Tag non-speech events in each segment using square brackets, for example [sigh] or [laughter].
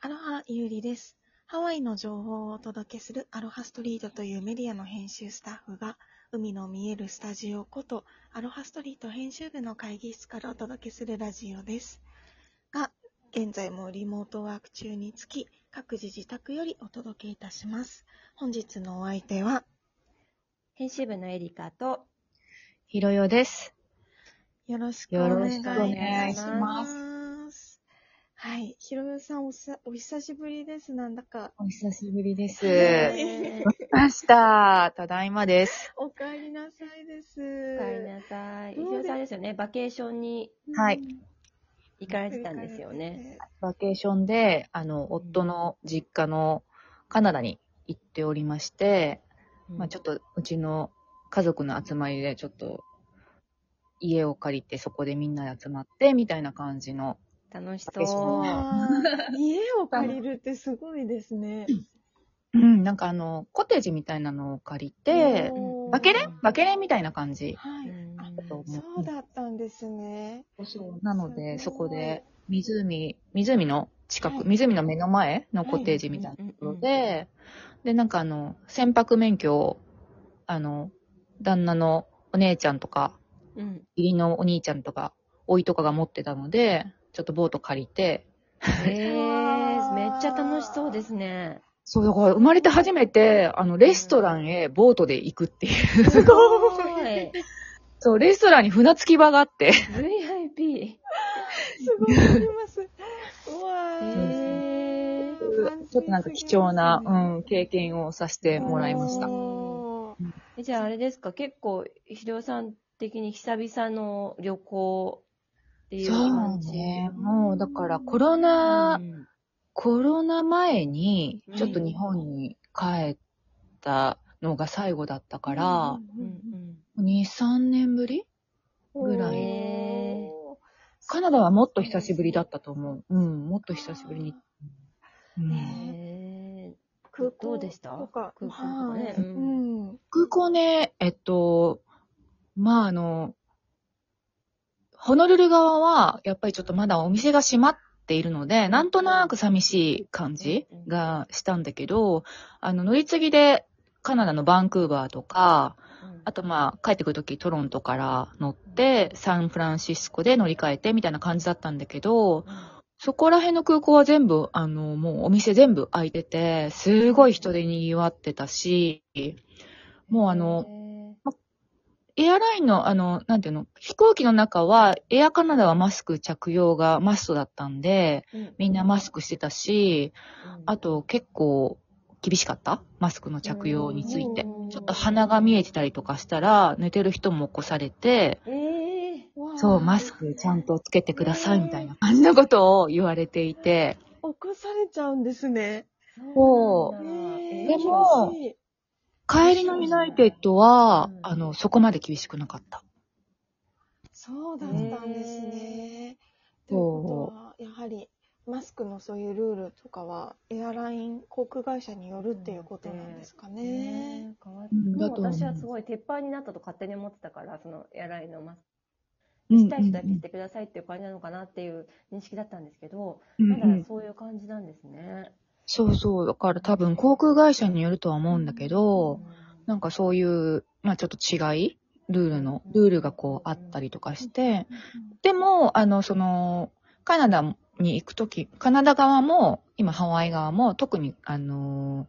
アロハゆうりです。ハワイの情報をお届けするアロハストリートというメディアの編集スタッフが、海の見えるスタジオこと、アロハストリート編集部の会議室からお届けするラジオです。が、現在もリモートワーク中につき、各自自宅よりお届けいたします。本日のお相手は、編集部のエリカと、ひろよです。よろしくお願いよろしくお願いします。はい。ひろよさんおさ、お久しぶりです。なんだか。お久しぶりです。ね来ました。ただいまです。おかえりなさいです。おかえりなさい。どうで石尾さんですよね、バケーションにはい行かれてたんですよね。。バケーションで、あの、夫の実家のカナダに行っておりまして、まあちょっと、うちの家族の集まりで、ちょっと、家を借りて、そこでみんなで集まって、みたいな感じの、楽しそう。家を借りるってすごいですね。うん、なんかあの、コテージみたいなのを借りて、バケレ？ンバケレンみたいな感じ。はい。そうだったんですね。そうなので、そこで、湖、湖の近く、はい湖の目の前のコテージみたいなところで、で、なんかあの、船舶免許を、あの、旦那のお姉ちゃんとか、うん。義理のお兄ちゃんとか、甥いとかが持ってたので、ちょっとボート借りて、えー、[laughs] めっちゃ楽しそうですね。そう、だから生まれて初めて、あの、レストランへボートで行くっていう。すごい。[laughs] そう、レストランに船着き場があって、VIP。すごいあります。うわーえー。ちょっとなんか貴重な、うん、経験をさせてもらいました。えじゃああれですか、結構、ひろさん的に久々の旅行っていうそう感じ。ね。もう、だからコロナ、うんコロナ前にうん、ちょっと日本に帰ったのが最後だったから、うんうん2、3年ぶりぐらいへカナダはもっと久しぶりだったと思う。うん、もっと久しぶりに。うんへー空港どうでした？とか空港とかね。ううんん。空港ね、えっと、まあ、あの、ホノルル側は、やっぱりちょっとまだお店が閉まっているので、なんとなく寂しい感じがしたんだけど、あの、乗り継ぎでカナダのバンクーバーとか、あとまあ、帰ってくるときトロントから乗って、サンフランシスコで乗り換えてみたいな感じだったんだけど、そこら辺の空港は全部、あの、もうお店全部開いてて、すごい人で賑わってたし、もうあの、エアラインの、あの、なんていうの、飛行機の中は、エアカナダはマスク着用がマストだったんで、みんなマスクしてたし、あと結構厳しかった？マスクの着用について。うん。ちょっと鼻が見えてたりとかしたら、寝てる人も起こされて、えー、そう、マスクちゃんとつけてくださいみたいな感じのことを言われていて、起こされちゃうんですね。そう。えーでも帰りのユナイテッドはうん、あの、そこまで厳しくなかった。そうだったんですね。というとは、やはり、マスクのそういうルールとかは、エアライン、航空会社によるっていうことなんですかね。もう私はすごい鉄板になったと勝手に思ってたから、そのエアラインのマスうんクしたい人だけしてくださいっていう感じなのかなっていう認識だったんですけど、うんまだうんそういう感じなんですね。そうそう。だから多分航空会社によるとは思うんだけど、なんかそういう、まあちょっと違いルールの、ルールがこうあったりとかして、でも、あの、その、カナダに行くとき、カナダ側も、今ハワイ側も、特に、あの、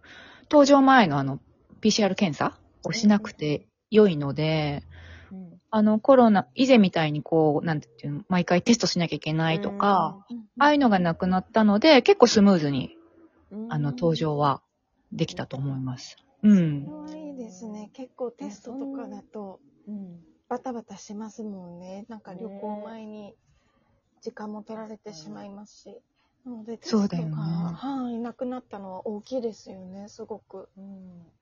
搭乗前のあの、PCR 検査をしなくて良いので、うんあの、コロナ、以前みたいにこう、なんていうの、毎回テストしなきゃいけないとか、ああいうのがなくなったので、結構スムーズに、うんあの、搭乗はできたと思います。うん。それはいいですね。結構テストとかだと、うんバタバタしますもんね。なんか旅行前に時間も取られてしまいますし。なので、テストが、そうだよねはい、なくなったのは大きいですよね、すごく。うん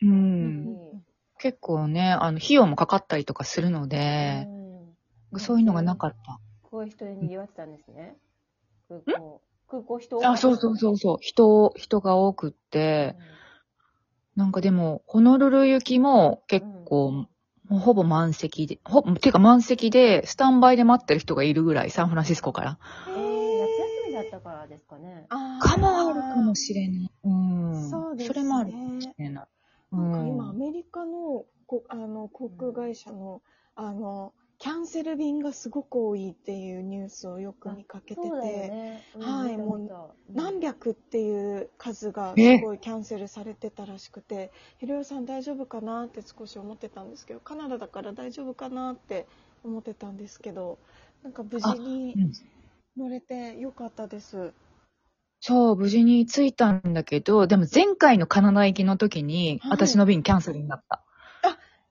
う。うんん結構ね、あの、費用もかかったりとかするので、うんそういうのがなかった。こういう人で賑わってたんですね。空港。空港人あ、そうそうそうそう。人、人が多くって、なんかでも、ホノルル行きも結構、もうほぼ満席で、ほ、ていうか満席で、スタンバイで待ってる人がいるぐらい、サンフランシスコから。えー、夏休みだったからですかね。あーかもあるかもしれない。うん。そうですね。それもあるかもしれない。なんかう今、アメリカのこあの航空会社の、あの、キャンセル便がすごく多いっていうニュースをよく見かけてて、ね。うんはい見た見た何百っていう数がえすごいキャンセルされてたらしくて、ひろよさん大丈夫かな？って少し思ってたんですけど、カナダだから大丈夫かな？って思ってたんですけど、なんか無事にうん乗れてよかったです。そう、無事に着いたんだけど、でも前回のカナダ行きの時に、はい私の便キャンセルになった。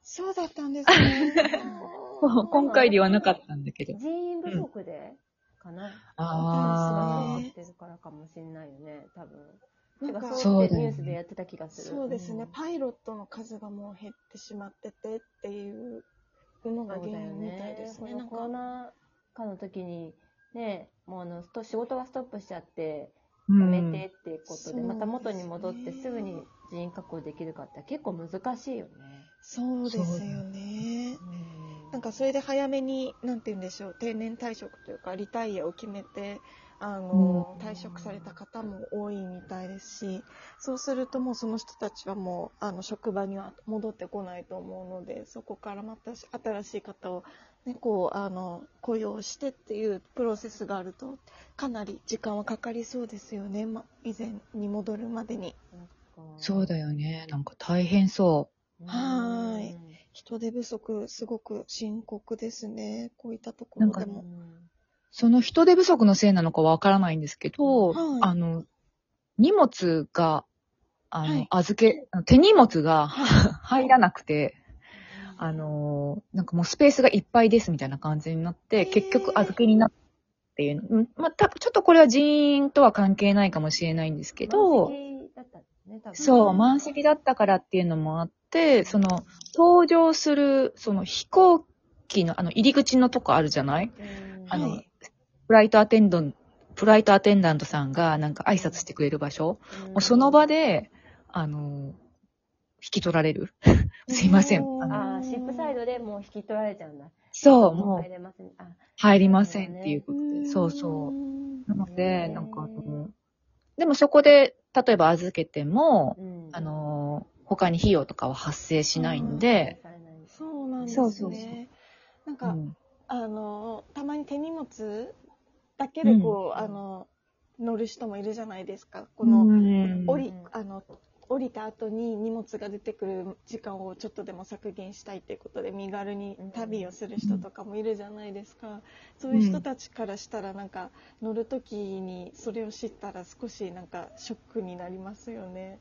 そうだったんですね。[laughs] [laughs] 今回ではなかったんだけど。人員不足でかな。あーやってるからかもしれないよね、多分。なんかそそうニュースでやってた気がする。そうですね、んパイロットの数がもう減ってしまっててっていうのが原因みたいですね。なコロかナ禍の時に、ね、もうあの、仕事がストップしちゃって、うやめんてっていうことで、また元に戻ってですぐに人員確保できるかって結構難しいよね。そうですよね。なんかそれで早めに、なんて言うんでしょう、定年退職というか、リタイアを決めて、あの、うん。退職された方も多いみたいですし、そうするともうその人たちはもう、あの、職場には戻ってこないと思うので、そこからまた新しい方を、ね、こう、あの、雇用してっていうプロセスがあると、かなり時間はかかりそうですよね、ま、以前に戻るまでに。そうだよね。なんか大変そはーい。うん人手不足、すごく深刻ですね、こういったところでも。う。その人手不足のせいなのかわからないんですけど、はい。あの、荷物が、あの、はい。預け、手荷物が [laughs] 入らなくて、あの、なんかもうスペースがいっぱいですみたいな感じになって、結局預けになっていう。うん。まあ、たちょっとこれは人員とは関係ないかもしれないんですけど、満席だったね、そう、満席だったからっていうのもあって、その、搭乗する、その飛行機の、あの、入り口のとこあるじゃない？うんあのはいフライトアテンドン、フライトアテンダントさんがなんか挨拶してくれる場所、もうその場で、あの、引き取られる。[laughs] すいません。あのああ、シップサイドでもう引き取られちゃうんだ。そう、もう入れません。あ、入りませんっていうことで、そううそう。んなのへで、ーなんかあの、でもそこで、例えば預けても、うんあ、の、他に費用とかは発生しないんで、そうなんですね。そうそうそうなんか、うんあの、たまに手荷物だけでこう、うんあの、乗る人もいるじゃないですか。こう、ん降り、あの、降りた後に荷物が出てくる時間をちょっとでも削減したいっていうことで身軽に旅をする人とかもいるじゃないですか。そういう人たちからしたらなんか乗るときにそれを知ったら少しなんかショックになりますよね。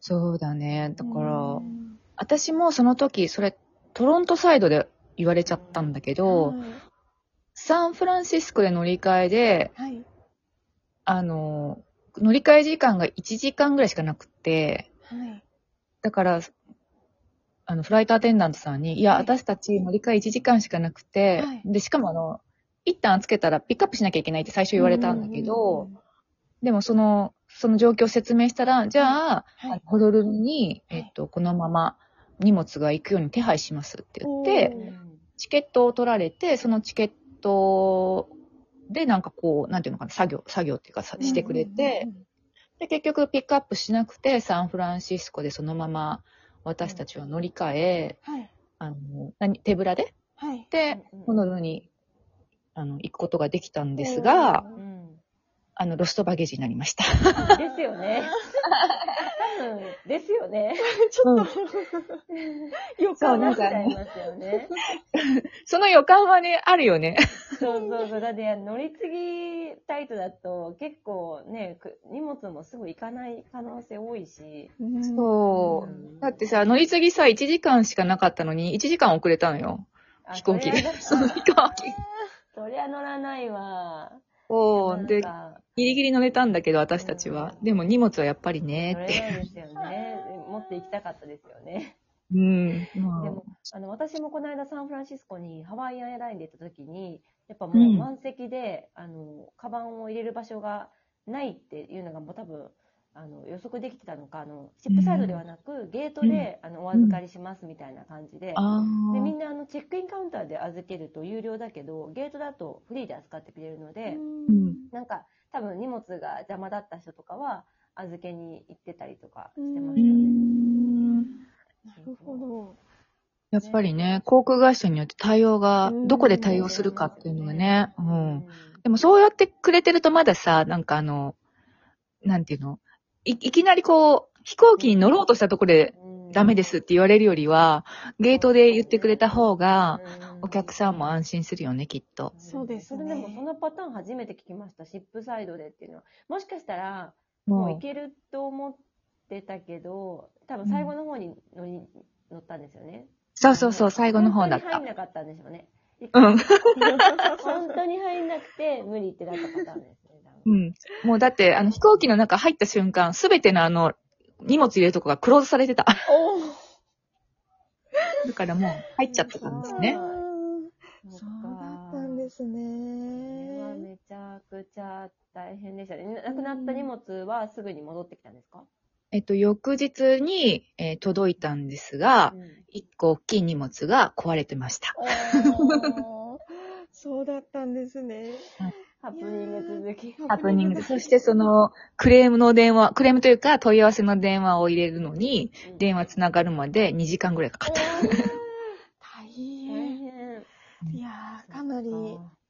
そうだね。だからう、ん私もその時、それ、トロントサイドで言われちゃったんだけど、サンフランシスコで乗り換えで、はい。はい。あの、乗り換え時間が1時間ぐらいしかなくて、はい。だから、あの、フライトアテンダントさんに、いや、はい私たち乗り換え1時間しかなくて、はいで、しかもあの、一旦つけたらピックアップしなきゃいけないって最初言われたんだけど、うん、でもその、その状況を説明したら、じゃあ、はい。ホノルルに、はいえっと、このまま荷物が行くように手配しますって言って、チケットを取られて、そのチケットでなんかこう、なんていうのかな、作業、作業っていうかさしてくれて、で、結局ピックアップしなくて、サンフランシスコでそのまま私たちは乗り換え、はい。あの、何、手ぶらで？はい。で、うんホノルルに、あの、行くことができたんですが、うん。あの、ロストバゲージになりました。ですよね。多分、ですよね。ちょっと、うなっちなんかゃいますよね。その予感はね、あるよね。そうそうそう。だって、乗り継ぎタイトだと、結構ね、く荷物もすぐ行かない可能性多いし。そうう。んだってさ、乗り継ぎさ、1時間しかなかったのに、1時間遅れたのよ。あ飛行機で。その [laughs] 飛行機。そりゃ乗らないわ。そう。で、ギリギリ乗れたんだけど、私たちは。でも荷物はやっぱりね、って。ないですよね。持って行きたかったですよね。うん。までも、あの、私もこの間サンフランシスコにハワイアンエアラインで行った時に、やっぱもううん満席で、あの、カバンを入れる場所がないっていうのがもう多分、あの、予測できてたのか、あの、シップサイドではなく、ゲートで、あの、お預かりしますみたいな感じで、あで、みーんなあの、チェックインカウンターで預けると有料だけど、ゲートだとフリーで扱ってくれるので、うん。なんか、多分荷物が邪魔だった人とかは、預けに行ってたりとかしてまうしたね。ん。なるほど。やっぱりね、航空会社によって対応がう、ん。どこで対応するかっていうのがね、ううんん。でもそうやってくれてるとまださ、なんかあの、なんていうの？いいきなりこう、飛行機に乗ろうとしたところでダメですって言われるよりは、ゲートで言ってくれた方が、お客さんも安心するよね、きっと。そうですねそれでもそのパターン初めて聞きました。シップサイドでっていうのは。もしかしたら、もういもけると思ってたけど、多分最後の方に乗り、乗ったんですよね。う、そうそうそう、最後の方だった本当に入ん。なかったんでしょうね。うん。本当に入んなくて無理ってなったパターンですう分ん。もうだって、あの、飛行機の中入った瞬間、すべてのあの、荷物入れるとこがクローズされてた。おだからもう、入っちゃってたんですねそうかだったんですね。めちゃくちゃ大変でしたね。なくなった荷物はすぐに戻ってきたんですか、えっと、翌日に、えー届いたんですが、うん一個大きい荷物が壊れてました。[laughs] そうだったんですね。ハプニング続き。ハプニングで。そしてその、クレームの電話、クレームというか問い合わせの電話を入れるのに、電話つながるまで2時間ぐらいかかった。大大変。変。いやー、かなり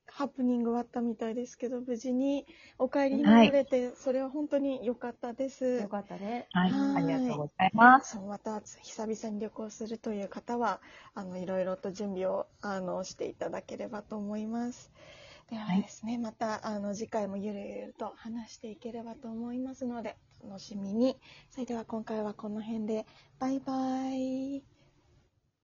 ハプニングはあったみたいですけど、無事にお帰りになられて、それは本当に良かったです。よかったね。はい、はいありがとうございます。そう、また久々に旅行するという方は、あの、いろいろと準備を、あの、していただければと思います。ではですね、また、あの、次回もゆるゆると話していければと思いますので、楽しみに。それでは今回はこの辺で、バイバイ。